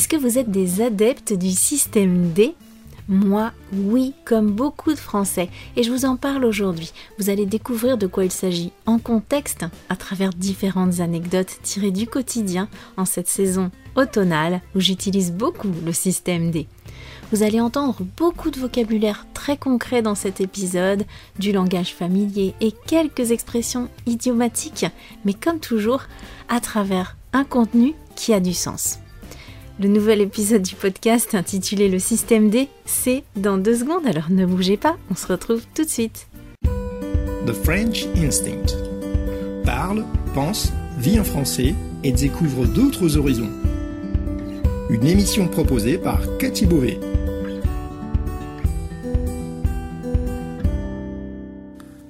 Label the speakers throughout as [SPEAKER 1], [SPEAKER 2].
[SPEAKER 1] Est-ce que vous êtes des adeptes du système D? Moi, oui, comme beaucoup de Français, et je vous en parle aujourd'hui. Vous allez découvrir de quoi il s'agit en contexte, à travers différentes anecdotes tirées du quotidien en cette saison automnale où j'utilise beaucoup le système D. Vous allez entendre beaucoup de vocabulaire très concret dans cet épisode, du langage familier et quelques expressions idiomatiques, mais comme toujours, à travers un contenu qui a du sens. Le nouvel épisode du podcast intitulé Le système D, c'est dans deux secondes, alors ne bougez pas, on se retrouve tout de suite.
[SPEAKER 2] The French Instinct. Parle, pense, vit en français et découvre d'autres horizons. Une émission proposée par Cathy Beauvais.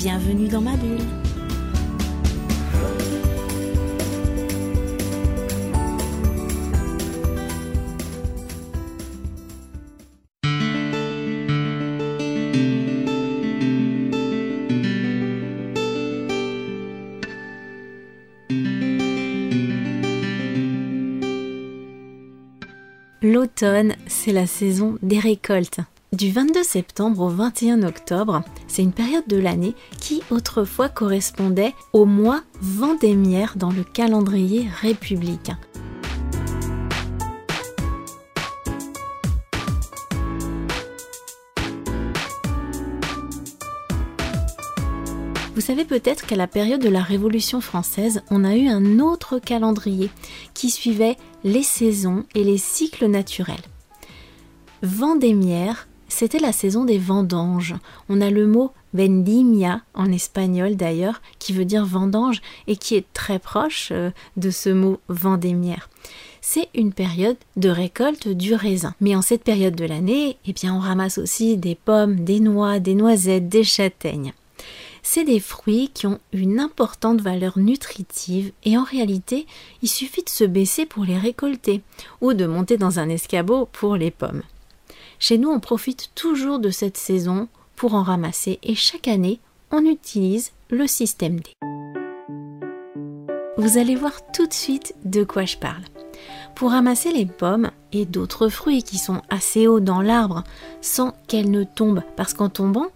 [SPEAKER 1] Bienvenue dans ma bulle. L'automne, c'est la saison des récoltes. Du 22 septembre au 21 octobre, c'est une période de l'année qui autrefois correspondait au mois vendémiaire dans le calendrier républicain. Vous savez peut-être qu'à la période de la Révolution française, on a eu un autre calendrier qui suivait les saisons et les cycles naturels. Vendémiaire, c'était la saison des vendanges. On a le mot vendimia en espagnol d'ailleurs, qui veut dire vendange et qui est très proche euh, de ce mot vendémiaire. C'est une période de récolte du raisin. Mais en cette période de l'année, eh bien, on ramasse aussi des pommes, des noix, des noisettes, des châtaignes c'est des fruits qui ont une importante valeur nutritive et en réalité, il suffit de se baisser pour les récolter ou de monter dans un escabeau pour les pommes. Chez nous, on profite toujours de cette saison pour en ramasser et chaque année, on utilise le système D. Vous allez voir tout de suite de quoi je parle. Pour ramasser les pommes et d'autres fruits qui sont assez hauts dans l'arbre sans qu'elles ne tombent parce qu'en tombant,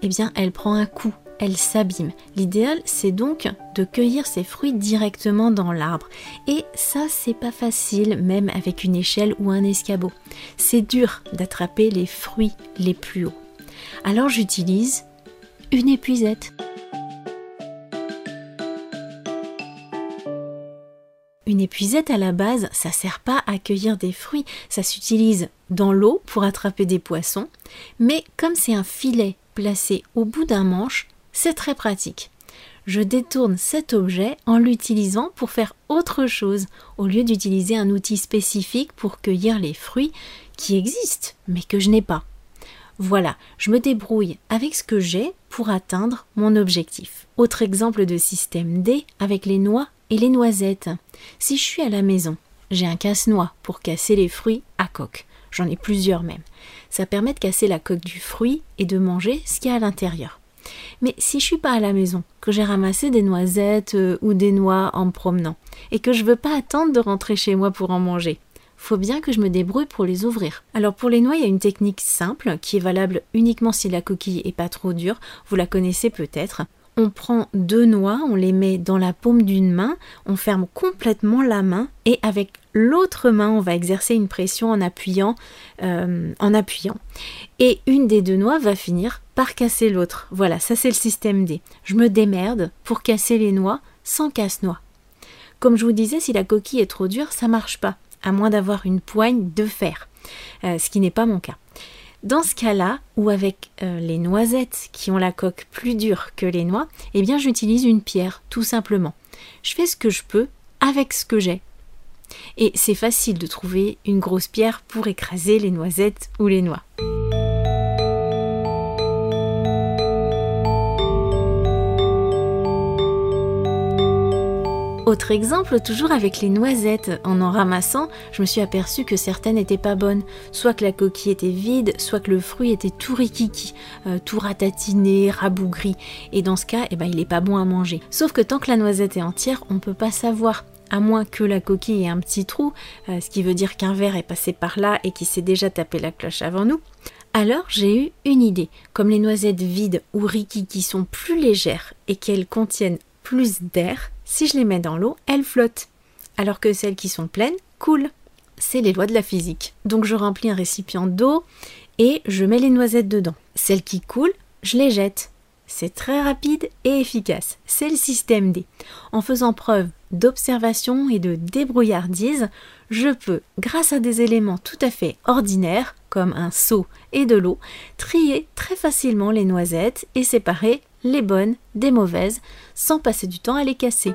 [SPEAKER 1] eh bien, elle prend un coup elle s'abîme. L'idéal, c'est donc de cueillir ces fruits directement dans l'arbre. Et ça, c'est pas facile, même avec une échelle ou un escabeau. C'est dur d'attraper les fruits les plus hauts. Alors j'utilise une épuisette. Une épuisette à la base, ça sert pas à cueillir des fruits, ça s'utilise dans l'eau pour attraper des poissons, mais comme c'est un filet placé au bout d'un manche, c'est très pratique. Je détourne cet objet en l'utilisant pour faire autre chose, au lieu d'utiliser un outil spécifique pour cueillir les fruits qui existent, mais que je n'ai pas. Voilà, je me débrouille avec ce que j'ai pour atteindre mon objectif. Autre exemple de système D avec les noix et les noisettes. Si je suis à la maison, j'ai un casse-noix pour casser les fruits à coque. J'en ai plusieurs même. Ça permet de casser la coque du fruit et de manger ce qu'il y a à l'intérieur. Mais si je suis pas à la maison, que j'ai ramassé des noisettes euh, ou des noix en me promenant, et que je veux pas attendre de rentrer chez moi pour en manger, faut bien que je me débrouille pour les ouvrir. Alors pour les noix, il y a une technique simple qui est valable uniquement si la coquille est pas trop dure, vous la connaissez peut-être. On prend deux noix, on les met dans la paume d'une main, on ferme complètement la main et avec l'autre main, on va exercer une pression en appuyant, euh, en appuyant. Et une des deux noix va finir par casser l'autre. Voilà, ça c'est le système D. Je me démerde pour casser les noix sans casse-noix. Comme je vous disais, si la coquille est trop dure, ça marche pas, à moins d'avoir une poigne de fer, euh, ce qui n'est pas mon cas. Dans ce cas-là, ou avec euh, les noisettes qui ont la coque plus dure que les noix, eh bien j'utilise une pierre, tout simplement. Je fais ce que je peux avec ce que j'ai. Et c'est facile de trouver une grosse pierre pour écraser les noisettes ou les noix. Autre exemple, toujours avec les noisettes. En en ramassant, je me suis aperçu que certaines n'étaient pas bonnes. Soit que la coquille était vide, soit que le fruit était tout rikiki, euh, tout ratatiné, rabougri. Et dans ce cas, eh ben, il n'est pas bon à manger. Sauf que tant que la noisette est entière, on ne peut pas savoir à moins que la coquille ait un petit trou, euh, ce qui veut dire qu'un verre est passé par là et qui s'est déjà tapé la cloche avant nous. Alors j'ai eu une idée. Comme les noisettes vides ou rikiki sont plus légères et qu'elles contiennent plus d'air, si je les mets dans l'eau, elles flottent. Alors que celles qui sont pleines coulent. C'est les lois de la physique. Donc je remplis un récipient d'eau et je mets les noisettes dedans. Celles qui coulent, je les jette. C'est très rapide et efficace. C'est le système D. En faisant preuve d'observation et de débrouillardise, je peux, grâce à des éléments tout à fait ordinaires, comme un seau et de l'eau, trier très facilement les noisettes et séparer les bonnes des mauvaises sans passer du temps à les casser.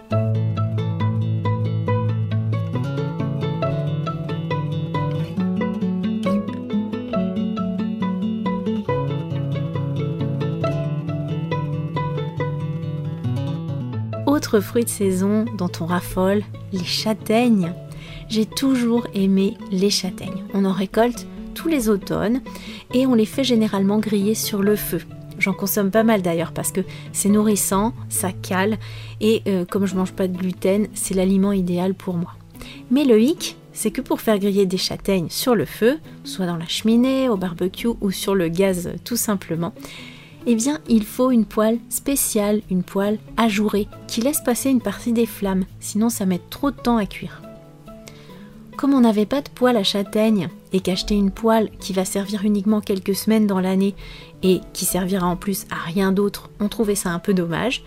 [SPEAKER 1] Autre fruit de saison dont on raffole, les châtaignes. J'ai toujours aimé les châtaignes. On en récolte tous les automnes et on les fait généralement griller sur le feu. J'en consomme pas mal d'ailleurs parce que c'est nourrissant, ça cale et euh, comme je mange pas de gluten, c'est l'aliment idéal pour moi. Mais le hic, c'est que pour faire griller des châtaignes sur le feu, soit dans la cheminée, au barbecue ou sur le gaz tout simplement, eh bien il faut une poêle spéciale, une poêle ajourée qui laisse passer une partie des flammes, sinon ça met trop de temps à cuire. Comme on n'avait pas de poêle à châtaigne et qu'acheter une poêle qui va servir uniquement quelques semaines dans l'année et qui servira en plus à rien d'autre, on trouvait ça un peu dommage,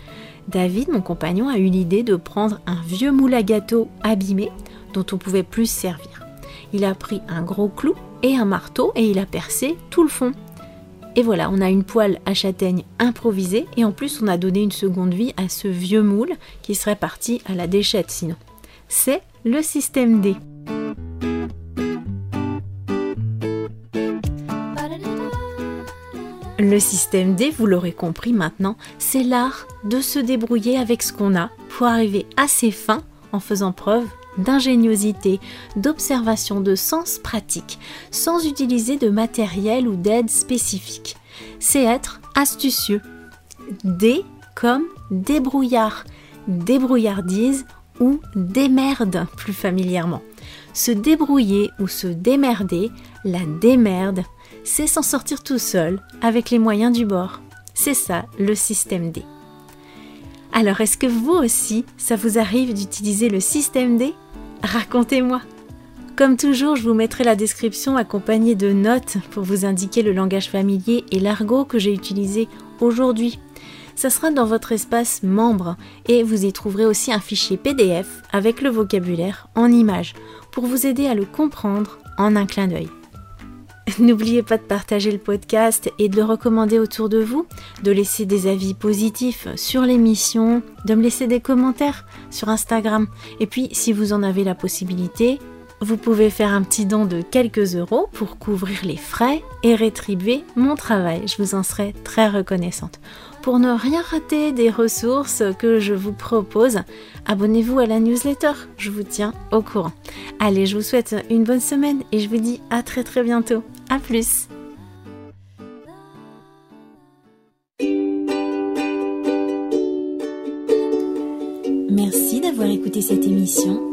[SPEAKER 1] David, mon compagnon, a eu l'idée de prendre un vieux moule à gâteau abîmé dont on pouvait plus servir. Il a pris un gros clou et un marteau et il a percé tout le fond. Et voilà, on a une poêle à châtaigne improvisée et en plus on a donné une seconde vie à ce vieux moule qui serait parti à la déchette sinon. C'est le système D. Le système D, vous l'aurez compris maintenant, c'est l'art de se débrouiller avec ce qu'on a pour arriver à ses fins en faisant preuve d'ingéniosité, d'observation, de sens pratique, sans utiliser de matériel ou d'aide spécifique. C'est être astucieux. D comme débrouillard, débrouillardise ou démerde plus familièrement. Se débrouiller ou se démerder, la démerde, c'est s'en sortir tout seul avec les moyens du bord. C'est ça le système D. Alors est-ce que vous aussi, ça vous arrive d'utiliser le système D? Racontez-moi. Comme toujours, je vous mettrai la description accompagnée de notes pour vous indiquer le langage familier et l'argot que j'ai utilisé aujourd'hui. Ça sera dans votre espace membre et vous y trouverez aussi un fichier PDF avec le vocabulaire en images pour vous aider à le comprendre en un clin d'œil. N'oubliez pas de partager le podcast et de le recommander autour de vous, de laisser des avis positifs sur l'émission, de me laisser des commentaires sur Instagram. Et puis, si vous en avez la possibilité, vous pouvez faire un petit don de quelques euros pour couvrir les frais et rétribuer mon travail. Je vous en serai très reconnaissante. Pour ne rien rater des ressources que je vous propose, abonnez-vous à la newsletter, je vous tiens au courant. Allez, je vous souhaite une bonne semaine et je vous dis à très très bientôt. A plus Merci d'avoir écouté cette émission.